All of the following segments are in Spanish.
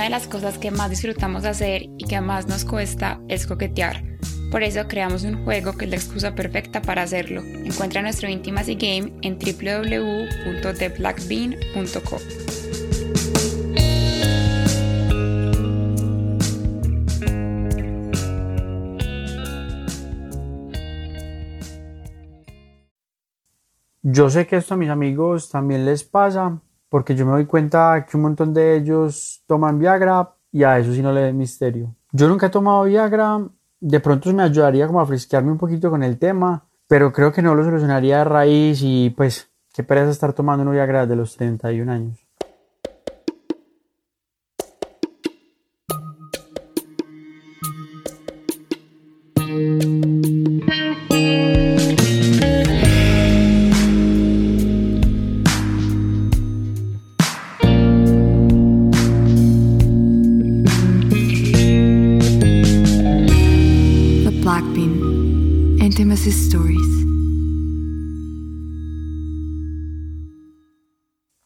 Una de las cosas que más disfrutamos hacer y que más nos cuesta es coquetear. Por eso creamos un juego que es la excusa perfecta para hacerlo. Encuentra nuestro Intimacy Game en www.theblackbean.co. Yo sé que esto a mis amigos también les pasa, porque yo me doy cuenta que un montón de ellos toman Viagra y a eso sí no le den misterio. Yo nunca he tomado Viagra, de pronto me ayudaría como a frisquearme un poquito con el tema, pero creo que no lo solucionaría de raíz y pues qué pereza estar tomando un Viagra de los 31 años.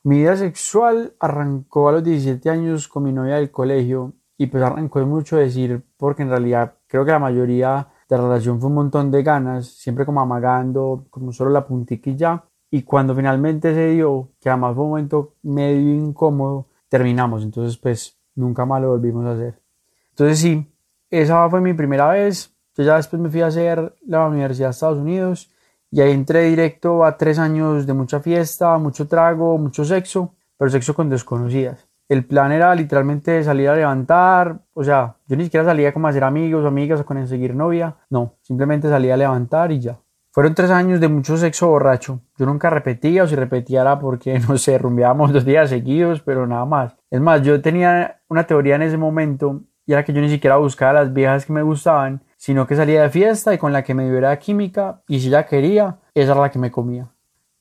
Mi vida sexual arrancó a los 17 años con mi novia del colegio y pues arrancó es mucho decir porque en realidad creo que la mayoría de la relación fue un montón de ganas, siempre como amagando, como solo la puntiquilla y cuando finalmente se dio, que además fue un momento medio incómodo, terminamos, entonces pues nunca más lo volvimos a hacer. Entonces sí, esa fue mi primera vez, yo ya después me fui a hacer la Universidad de Estados Unidos y ahí entré directo a tres años de mucha fiesta, mucho trago, mucho sexo, pero sexo con desconocidas. El plan era literalmente salir a levantar, o sea, yo ni siquiera salía como a hacer amigos amigas o con conseguir novia, no, simplemente salía a levantar y ya. Fueron tres años de mucho sexo borracho. Yo nunca repetía o si repetía era porque, no sé, rumbeábamos dos días seguidos, pero nada más. Es más, yo tenía una teoría en ese momento y era que yo ni siquiera buscaba las viejas que me gustaban, sino que salía de fiesta y con la que me viviera química y si ella quería, esa era la que me comía.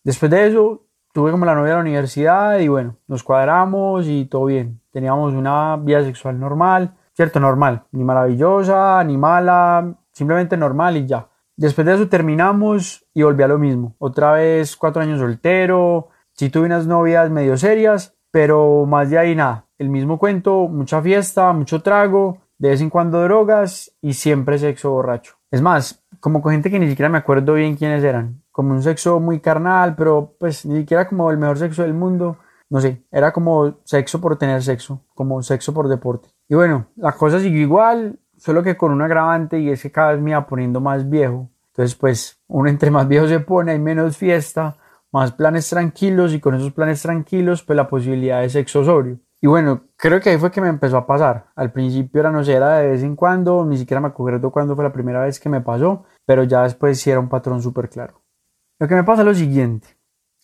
Después de eso, tuve como la novia de la universidad y bueno, nos cuadramos y todo bien. Teníamos una vida sexual normal, cierto, normal, ni maravillosa, ni mala, simplemente normal y ya. Después de eso terminamos y volví a lo mismo. Otra vez cuatro años soltero, sí tuve unas novias medio serias, pero más de ahí nada. El mismo cuento, mucha fiesta, mucho trago, de vez en cuando drogas y siempre sexo borracho. Es más, como con gente que ni siquiera me acuerdo bien quiénes eran. Como un sexo muy carnal, pero pues ni siquiera como el mejor sexo del mundo. No sé, era como sexo por tener sexo, como sexo por deporte. Y bueno, la cosa siguió igual, solo que con un agravante y es que cada vez me iba poniendo más viejo. Entonces pues uno entre más viejo se pone hay menos fiesta, más planes tranquilos y con esos planes tranquilos pues la posibilidad de sexo sobrio. Y bueno, creo que ahí fue que me empezó a pasar. Al principio era, no sé, era de vez en cuando, ni siquiera me acuerdo cuándo fue la primera vez que me pasó, pero ya después sí era un patrón súper claro. Lo que me pasa es lo siguiente.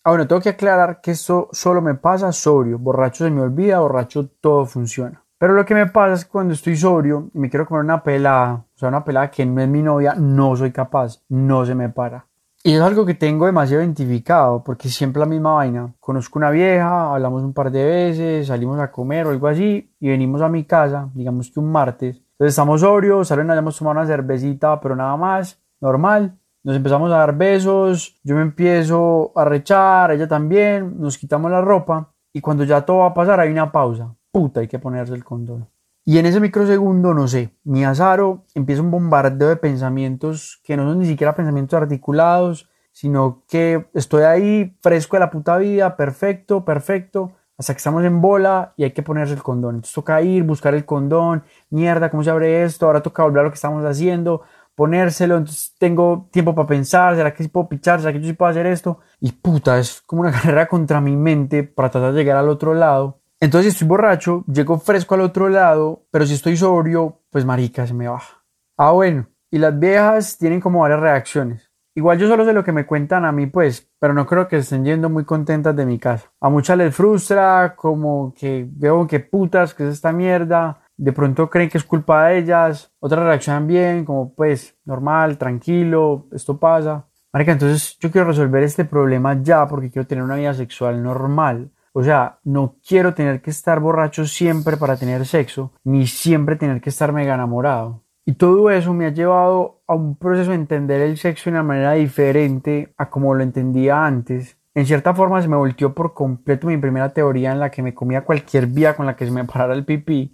Ah, bueno, tengo que aclarar que esto solo me pasa sobrio. Borracho se me olvida, borracho todo funciona. Pero lo que me pasa es que cuando estoy sobrio y me quiero comer una pelada, o sea, una pelada que no es mi novia, no soy capaz, no se me para. Y es algo que tengo demasiado identificado, porque siempre la misma vaina. Conozco una vieja, hablamos un par de veces, salimos a comer o algo así, y venimos a mi casa, digamos que un martes. Entonces estamos sobrios, salen, hayamos tomado una cervecita, pero nada más, normal. Nos empezamos a dar besos, yo me empiezo a rechar, ella también, nos quitamos la ropa, y cuando ya todo va a pasar hay una pausa. Puta, hay que ponerse el condón. Y en ese microsegundo, no sé, mi azaro empieza un bombardeo de pensamientos que no son ni siquiera pensamientos articulados, sino que estoy ahí fresco de la puta vida, perfecto, perfecto, hasta que estamos en bola y hay que ponerse el condón. Entonces toca ir, buscar el condón, mierda, ¿cómo se abre esto? Ahora toca volver a lo que estamos haciendo, ponérselo, entonces tengo tiempo para pensar, ¿será que sí puedo pichar? ¿Será que yo sí puedo hacer esto? Y puta, es como una carrera contra mi mente para tratar de llegar al otro lado entonces, si estoy borracho, llego fresco al otro lado, pero si estoy sobrio, pues marica, se me baja. Ah, bueno, y las viejas tienen como varias reacciones. Igual yo solo sé lo que me cuentan a mí, pues, pero no creo que estén yendo muy contentas de mi casa. A muchas les frustra, como que veo que putas, que es esta mierda. De pronto creen que es culpa de ellas. Otras reaccionan bien, como pues, normal, tranquilo, esto pasa. Marica, entonces yo quiero resolver este problema ya porque quiero tener una vida sexual normal. O sea, no quiero tener que estar borracho siempre para tener sexo, ni siempre tener que estar mega enamorado. Y todo eso me ha llevado a un proceso de entender el sexo de una manera diferente a como lo entendía antes. En cierta forma se me volteó por completo mi primera teoría en la que me comía cualquier vía con la que se me parara el pipí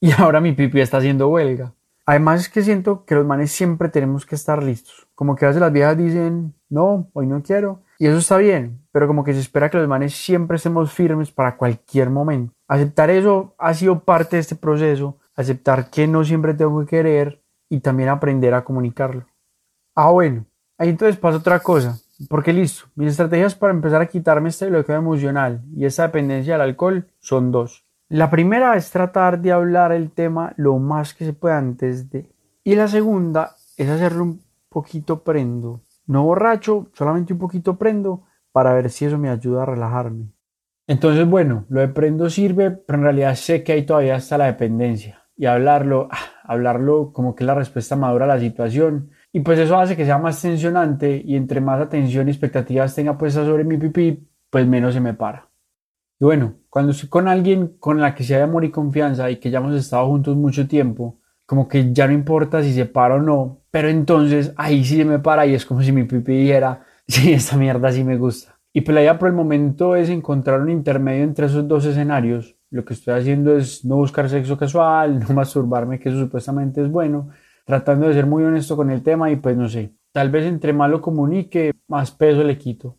y ahora mi pipí está haciendo huelga. Además es que siento que los manes siempre tenemos que estar listos. Como que a veces las viejas dicen, no, hoy no quiero. Y eso está bien, pero como que se espera que los manes siempre estemos firmes para cualquier momento. Aceptar eso ha sido parte de este proceso. Aceptar que no siempre tengo que querer y también aprender a comunicarlo. Ah, bueno, ahí entonces pasa otra cosa. Porque listo, mis estrategias para empezar a quitarme este bloqueo emocional y esta dependencia al alcohol son dos. La primera es tratar de hablar el tema lo más que se pueda antes de. Y la segunda es hacerlo un poquito prendo. No borracho, solamente un poquito prendo para ver si eso me ayuda a relajarme. Entonces, bueno, lo de prendo sirve, pero en realidad sé que ahí todavía está la dependencia. Y hablarlo, ah, hablarlo como que es la respuesta madura a la situación y pues eso hace que sea más tensionante y entre más atención y expectativas tenga puestas sobre mi pipí, pues menos se me para. Y bueno, cuando estoy con alguien con la que se hay amor y confianza y que ya hemos estado juntos mucho tiempo, como que ya no importa si se para o no, pero entonces ahí sí se me para y es como si mi pipí dijera, sí, esta mierda sí me gusta. Y pues la idea por el momento es encontrar un intermedio entre esos dos escenarios. Lo que estoy haciendo es no buscar sexo casual, no masturbarme, que eso supuestamente es bueno, tratando de ser muy honesto con el tema y pues no sé, tal vez entre más lo comunique, más peso le quito.